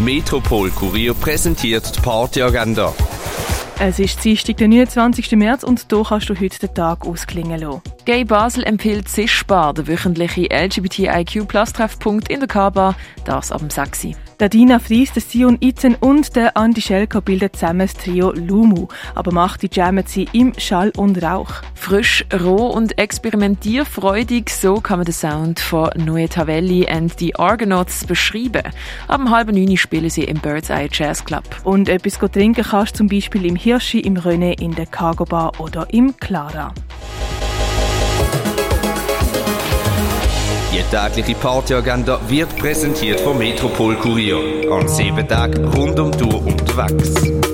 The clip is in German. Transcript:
Metropol Kurier präsentiert die Partyagenda. Es ist Dienstag, der 29. März und hier kannst du heute den Tag ausklingen lassen. Gay Basel empfiehlt Zischbar, der wöchentliche LGBTIQ-Plus-Treffpunkt in der K-Bar, das ab dem 6. Der Dina Fries, der Sion Itzen und der Andi Schelker bilden zusammen das Trio Lumu. Aber macht die jammen sie im Schall und Rauch. Frisch, roh und experimentierfreudig, so kann man den Sound von Noe Tavelli and the Argonauts beschreiben. Ab halb neun spielen sie im Bird's Eye Jazz Club. Und etwas trinken kannst du zum Beispiel im Hirschi, im René, in der Cargo Bar oder im Clara. Die tägliche Partyagenda wird präsentiert vom Metropol Kurier. An sieben Tagen rund um Tour unterwegs.